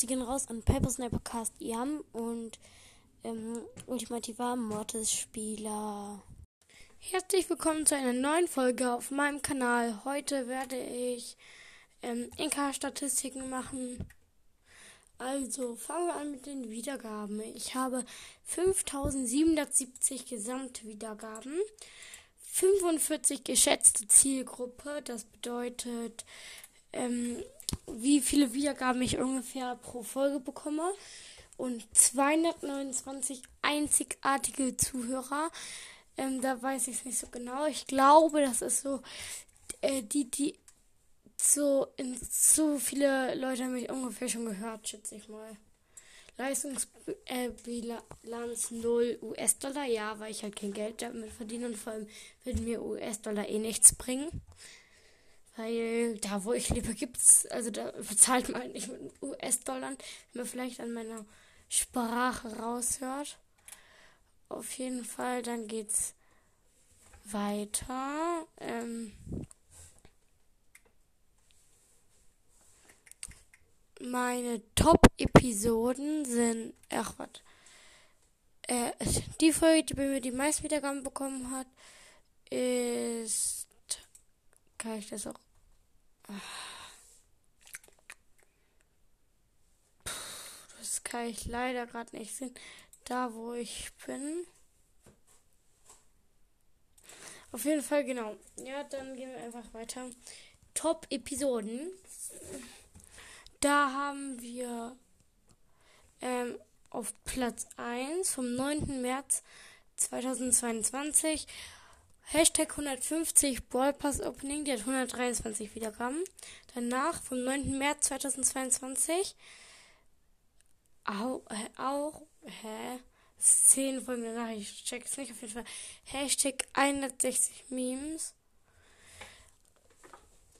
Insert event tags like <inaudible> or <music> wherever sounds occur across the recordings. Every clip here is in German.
Grüße gehen raus an Paper Sniper Cast Yam und ähm, ultimativer Mortis-Spieler. Herzlich willkommen zu einer neuen Folge auf meinem Kanal. Heute werde ich ähm, Inka-Statistiken machen. Also fangen wir an mit den Wiedergaben. Ich habe 5770 Gesamtwiedergaben, 45 geschätzte Zielgruppe. Das bedeutet, ähm, wie viele Wiedergaben ich ungefähr pro Folge bekomme. Und 229 einzigartige Zuhörer. Ähm, da weiß ich es nicht so genau. Ich glaube, das ist so, äh, die, die so, in, so viele Leute haben mich ungefähr schon gehört, schätze ich mal. Leistungsbilanz äh, 0 US-Dollar, ja, weil ich halt kein Geld damit verdiene und vor allem würden mir US-Dollar eh nichts bringen. Weil da, wo ich lebe, gibt's, also da bezahlt man nicht mit US-Dollar, wenn man vielleicht an meiner Sprache raushört. Auf jeden Fall, dann geht's weiter. Ähm, meine Top-Episoden sind, ach was, äh, die Folge, die bei mir die meisten Wiedergaben bekommen hat, ist, kann ich das auch das kann ich leider gerade nicht sehen. Da, wo ich bin. Auf jeden Fall, genau. Ja, dann gehen wir einfach weiter. Top-Episoden. Da haben wir ähm, auf Platz 1 vom 9. März 2022 Hashtag 150 Ballpass Opening, die hat 123 Wiedergaben. Danach vom 9. März 2022 auch, äh, auch hä? 10 Folgen danach, ich check's nicht auf jeden Fall. Hashtag 160 Memes.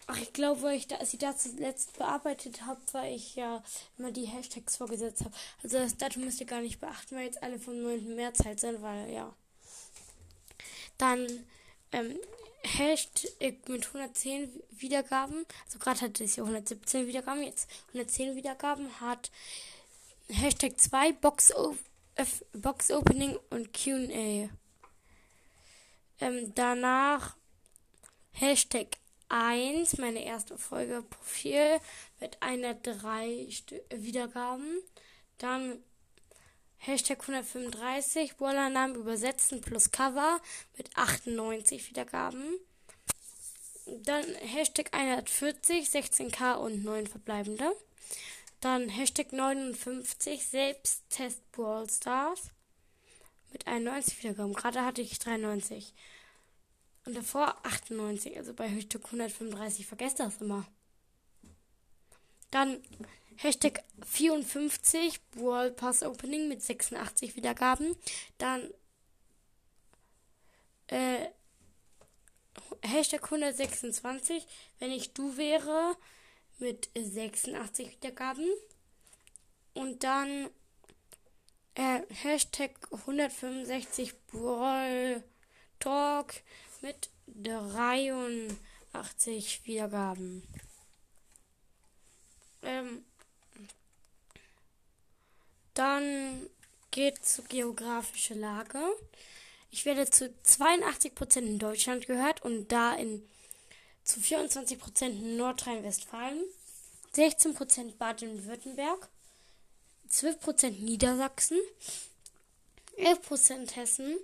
Ach, ich glaube, weil ich da, ich das zuletzt bearbeitet habe, weil ich ja immer die Hashtags vorgesetzt habe. Also das Datum müsst ihr gar nicht beachten, weil jetzt alle vom 9. März halt sind, weil ja. Dann ähm, Hashtag mit 110 Wiedergaben, also gerade hatte es ja 117 Wiedergaben, jetzt 110 Wiedergaben, hat Hashtag 2 Box, Box Opening und QA. Ähm, danach Hashtag 1, meine erste Folge Profil mit einer 3 Wiedergaben. Dann Hashtag 135, Bollernamen übersetzen plus Cover mit 98 Wiedergaben. Dann Hashtag 140, 16k und 9 verbleibende. Dann Hashtag 59, Selbsttest Brawl Stars mit 91 Wiedergaben. Gerade hatte ich 93. Und davor 98, also bei Hashtag 135. Vergesst das immer. Dann Hashtag 54 Brawl Pass Opening mit 86 Wiedergaben. Dann äh, Hashtag 126, wenn ich du wäre, mit 86 Wiedergaben. Und dann äh, Hashtag 165 Brawl Talk mit 83 Wiedergaben. Ähm, dann geht zur geografische Lage. Ich werde zu 82% in Deutschland gehört und da in zu 24% in Nordrhein-Westfalen, 16% Baden-Württemberg, 12% Niedersachsen, 11% Hessen,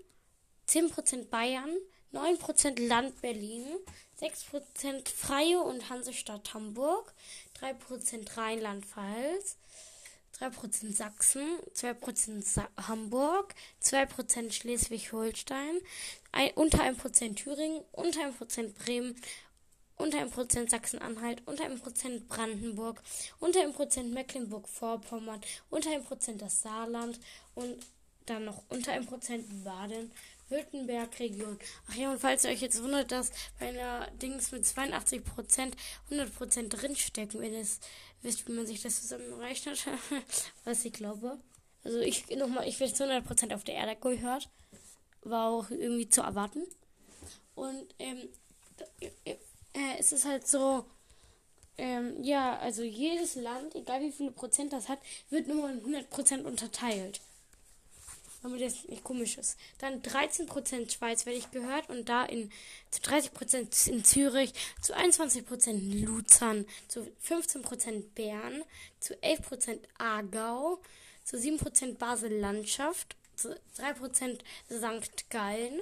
10% Bayern, 9% Land Berlin, 6% Freie und Hansestadt Hamburg, 3% Rheinland-Pfalz, 3% Sachsen, 2% Sa Hamburg, 2% Schleswig-Holstein, unter 1% Thüringen, unter 1% Bremen, unter 1% Sachsen-Anhalt, unter 1% Brandenburg, unter 1% Mecklenburg-Vorpommern, unter 1% das Saarland und dann noch unter 1% Baden. Württemberg-Region. Ach ja, und falls ihr euch jetzt wundert, dass bei einer Dings mit 82% 100% drinstecken, wenn es wisst, wie man sich das zusammenrechnet, <laughs> was ich glaube. Also ich nochmal, ich werde zu 100% auf der Erde gehört. War auch irgendwie zu erwarten. Und ähm, äh, es ist halt so, ähm, ja, also jedes Land, egal wie viele Prozent das hat, wird nur in 100 Prozent unterteilt. Damit das nicht komisch ist. Dann 13 Prozent Schweiz werde ich gehört und da in zu 30 Prozent in Zürich, zu 21 Prozent Luzern, zu 15 Prozent Bern, zu 11 Prozent Aargau, zu 7 Prozent Basel-Landschaft, zu 3 Prozent St. Gallen,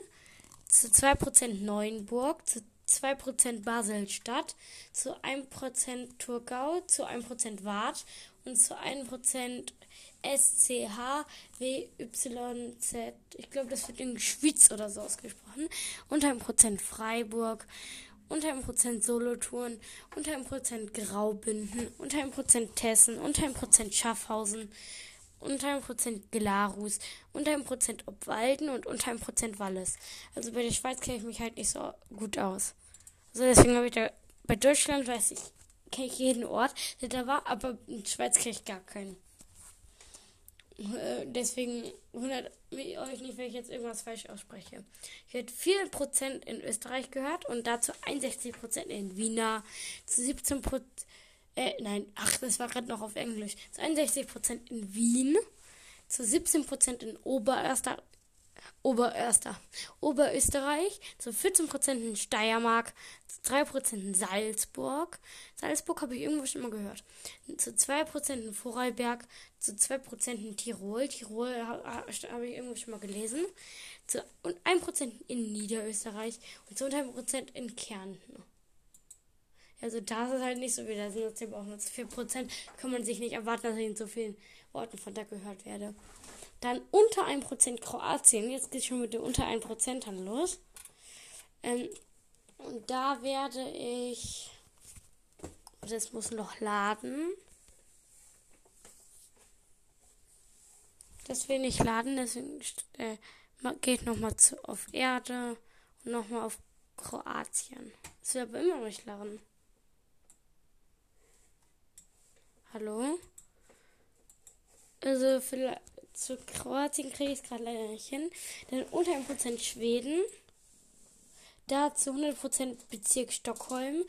zu 2 Prozent Neuenburg, zu 2% Basel-Stadt, zu 1% Thurgau, zu 1% Waadt und zu 1% SCHWYZ. Ich glaube, das wird in Schwyz oder so ausgesprochen. Unter 1% Freiburg, unter 1% Solothurn, unter 1% Graubünden, unter 1% Tessen, unter 1% Schaffhausen, unter 1% Glarus, unter 1% Obwalden und unter 1% Wallis. Also bei der Schweiz kenne ich mich halt nicht so gut aus. Also deswegen habe ich da, bei Deutschland weiß ich, kenne ich jeden Ort, der da war, aber in Schweiz kenne ich gar keinen. Äh, deswegen wundert mich euch nicht, wenn ich jetzt irgendwas falsch ausspreche. Ich werde 4% in Österreich gehört und dazu 61% in Wiener, zu 17%, äh, nein, ach, das war gerade noch auf Englisch. Zu 61% in Wien, zu 17% in Oberöster, Oberöster, Oberösterreich, zu 14% in Steiermark, zu 3% in Salzburg. Salzburg habe ich irgendwo schon mal gehört. Zu 2% in Vorarlberg, zu 2% in Tirol. Tirol habe ich irgendwo schon mal gelesen. Zu, und 1% in Niederösterreich und zu 1% in Kärnten. Also da ist halt nicht so wie, da sind jetzt aber auch nur 4%. Kann man sich nicht erwarten, dass ich in so vielen Orten von da gehört werde. Dann unter 1% Kroatien. Jetzt geht es schon mit den unter 1% dann los. Ähm, und da werde ich. Das muss noch laden. Das will nicht laden, deswegen äh, ich nochmal auf Erde und nochmal auf Kroatien. Das will aber immer noch nicht laden. Hallo? Also vielleicht zu Kroatien kriege ich es gerade leider nicht hin. Dann unter 1% Schweden. Da zu 100% Bezirk Stockholm.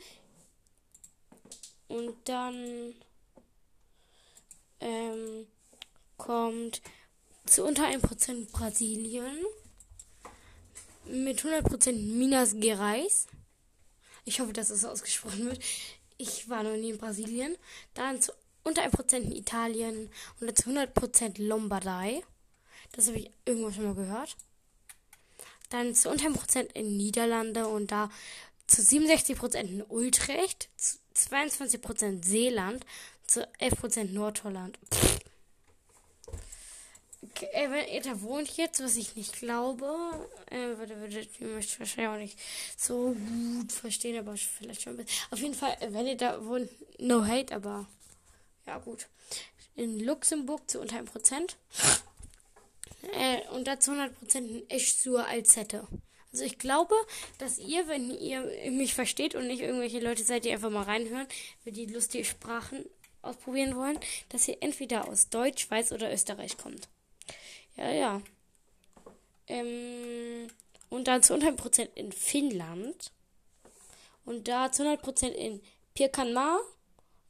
Und dann ähm, kommt zu unter 1% Brasilien. Mit 100% Minas Gerais. Ich hoffe, dass es das ausgesprochen wird. Ich war noch nie in Brasilien. Dann zu unter 1% in Italien und zu 100% Lombardei. Das habe ich irgendwo schon mal gehört. Dann zu unter 1% in Niederlande und da zu 67% in Utrecht, zu 22% Seeland, zu 11% Nordholland. Okay, äh, wenn ihr da wohnt jetzt, was ich nicht glaube, äh, würde, würdet ihr mich wahrscheinlich auch nicht so gut verstehen, aber vielleicht schon ein bisschen. Auf jeden Fall, äh, wenn ihr da wohnt, no hate, aber ja, gut. In Luxemburg zu unter 1%. Äh, und dazu 100% in Eschsur Alzette. Also ich glaube, dass ihr, wenn ihr mich versteht und nicht irgendwelche Leute seid, die einfach mal reinhören, für die lustige Sprachen ausprobieren wollen, dass ihr entweder aus Deutsch, Schweiz oder Österreich kommt. Ja, ja. Ähm, und dann zu 100% in Finnland. Und da zu 100% in Pirkanmar.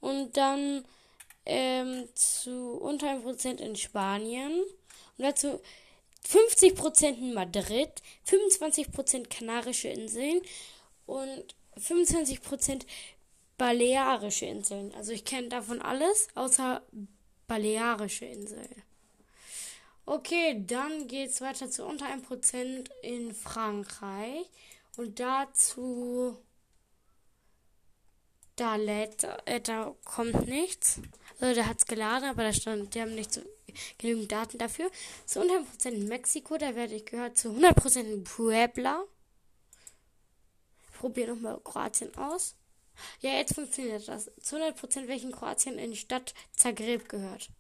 Und dann ähm, zu unter 1% in Spanien und dazu 50% in Madrid, 25% Kanarische Inseln und 25% Balearische Inseln. Also ich kenne davon alles, außer Balearische Inseln. Okay, dann geht es weiter zu unter 1% in Frankreich und dazu da lädt, äh, da kommt nichts. Also der hat es geladen, aber da stand, die haben nicht so genügend Daten dafür. Zu 100% in Mexiko, da werde ich gehört zu 100% in Puebla. Ich probiere nochmal Kroatien aus. Ja, jetzt funktioniert das. Zu 100% welchen Kroatien in die Stadt Zagreb gehört.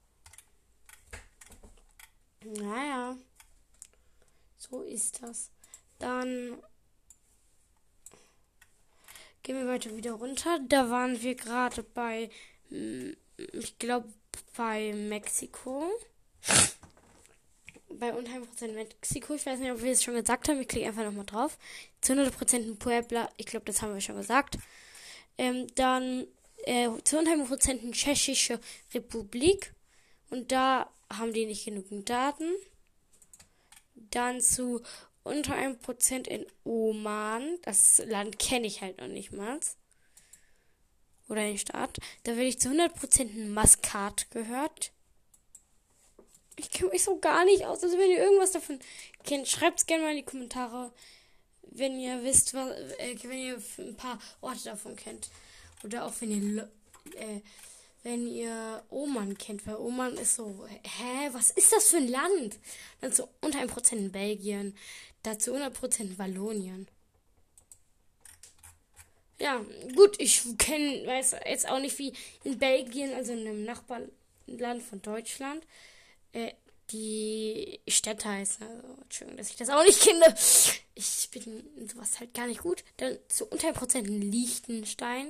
Naja, so ist das. Dann gehen wir weiter wieder runter. Da waren wir gerade bei hm, ich glaube, bei Mexiko. Bei unter 100% Mexiko. Ich weiß nicht, ob wir es schon gesagt haben. Ich klicke einfach nochmal drauf. Zu 100% in Puebla. Ich glaube, das haben wir schon gesagt. Ähm, dann äh, zu 100% Tschechische Republik. Und da haben die nicht genügend Daten. Dann zu unter 1% in Oman. Das Land kenne ich halt noch nicht mal. Oder den Staat. Da werde ich zu 100% Maskat gehört. Ich kenne mich so gar nicht aus. Also wenn ihr irgendwas davon kennt, schreibt es gerne mal in die Kommentare. Wenn ihr wisst, was, äh, wenn ihr ein paar Orte davon kennt. Oder auch wenn ihr, äh, wenn ihr Oman kennt, weil Oman ist so, hä, was ist das für ein Land? Dann so unter 1% in Belgien, dazu 100% in Wallonien. Ja, gut, ich kenne, weiß jetzt auch nicht wie in Belgien, also in einem Nachbarland von Deutschland, äh, die Städte heißen. Also, Entschuldigung, dass ich das auch nicht kenne. Ich bin in sowas halt gar nicht gut. Dann zu unter Prozenten Liechtenstein.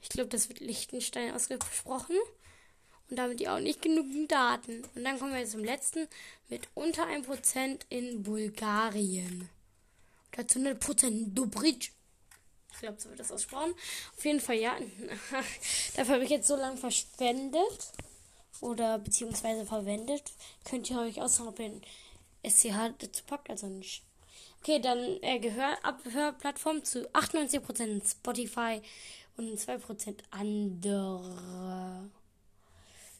Ich glaube, das wird Liechtenstein ausgesprochen. Und damit die auch nicht genügend Daten. Und dann kommen wir zum letzten mit unter 1% in Bulgarien. Dazu 100% Dobrich. Ich glaube, so wird das aussprochen. Auf jeden Fall, ja. <laughs> Dafür habe ich jetzt so lange verschwendet oder beziehungsweise verwendet, könnt ihr euch aussuchen, ob ihr ein SCH dazu packt, also nicht. Okay, dann äh, Gehör Abhörplattform zu 98% Spotify und 2% andere.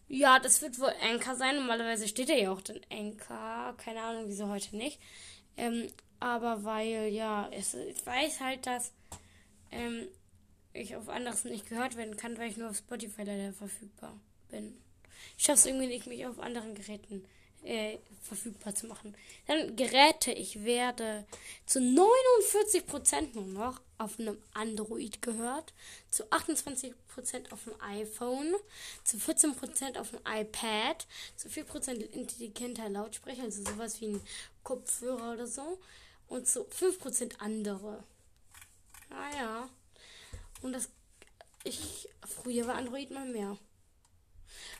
Ja, das wird wohl Anchor sein. Normalerweise steht er ja auch dann Anchor. Keine Ahnung, wieso heute nicht. Ähm, aber weil, ja, es, ich weiß halt, dass ähm, ich auf anderes nicht gehört werden kann, weil ich nur auf Spotify leider verfügbar bin. Ich schaffe es irgendwie nicht, mich auf anderen Geräten äh, verfügbar zu machen. Dann Geräte. Ich werde zu 49% nur noch auf einem Android gehört, zu 28% auf dem iPhone, zu 14% auf dem iPad, zu 4% intelligenter Lautsprecher, also sowas wie ein Kopfhörer oder so, und zu 5% andere. Ah ja. Und das ich früher war Android mal mehr.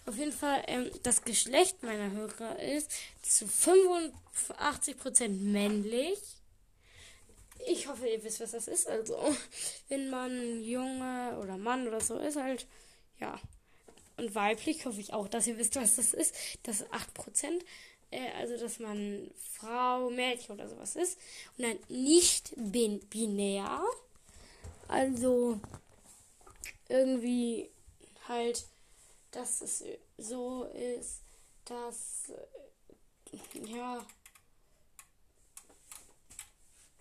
Auf jeden Fall, ähm, das Geschlecht meiner Hörer ist zu 85% männlich. Ich hoffe, ihr wisst, was das ist. Also, <laughs> wenn man Junge oder Mann oder so ist, halt, ja. Und weiblich hoffe ich auch, dass ihr wisst, was das ist. Das ist 8%. Äh, also, dass man Frau, Mädchen oder sowas ist. Und dann nicht bin binär. Also, irgendwie halt dass es so ist, dass ja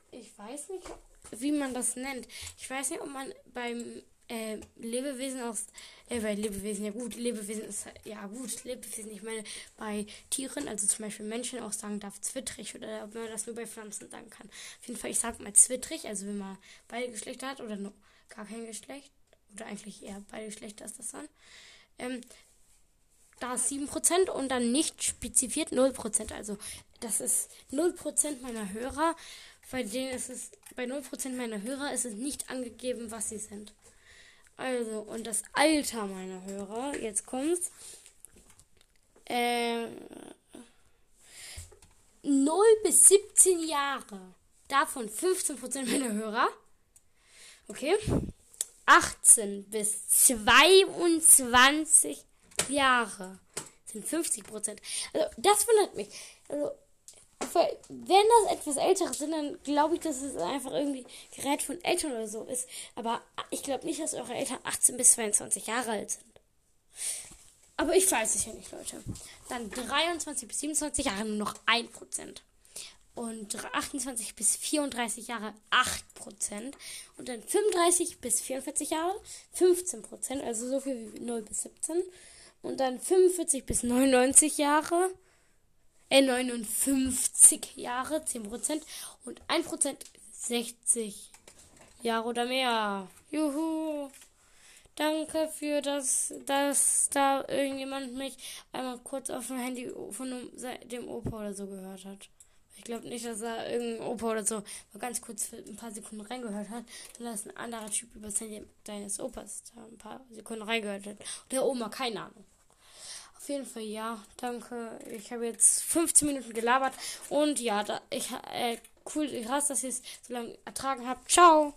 ich weiß nicht, wie man das nennt. Ich weiß nicht, ob man beim äh, Lebewesen aus äh, bei Lebewesen ja gut, Lebewesen ist ja gut, Lebewesen. Ich meine bei Tieren, also zum Beispiel Menschen auch sagen darf zwittrig oder ob man das nur bei Pflanzen sagen kann. Auf jeden Fall, ich sag mal zwittrig, also wenn man beide Geschlechter hat oder nur gar kein Geschlecht oder eigentlich eher beide Geschlechter ist das dann. Ähm, da ist 7% und dann nicht spezifiziert 0%. Also das ist 0% meiner Hörer. Bei denen ist es, bei 0% meiner Hörer ist es nicht angegeben, was sie sind. Also, und das Alter meiner Hörer, jetzt kommt's. Äh, 0 bis 17 Jahre. Davon 15% meiner Hörer. Okay. 18 bis 22 Jahre sind 50 Prozent. Also, das wundert mich. Also, wenn das etwas ältere sind, dann glaube ich, dass es einfach irgendwie Gerät von Eltern oder so ist. Aber ich glaube nicht, dass eure Eltern 18 bis 22 Jahre alt sind. Aber ich weiß es ja nicht, Leute. Dann 23 bis 27 Jahre nur noch 1% und 28 bis 34 Jahre 8% und dann 35 bis 44 Jahre 15%, also so viel wie 0 bis 17 und dann 45 bis 99 Jahre äh 59 Jahre 10% und 1% 60 Jahre oder mehr. Juhu. Danke für das, dass da irgendjemand mich einmal kurz auf dem Handy von dem Opa oder so gehört hat. Ich glaube nicht, dass da irgendein Opa oder so mal ganz kurz für ein paar Sekunden reingehört hat, sondern dass ein anderer Typ über das Handy deines Opas da ein paar Sekunden reingehört hat. Der Oma, keine Ahnung. Auf jeden Fall ja, danke. Ich habe jetzt 15 Minuten gelabert und ja, da, ich äh, cool, krass, dass ihr es so lange ertragen habt. Ciao.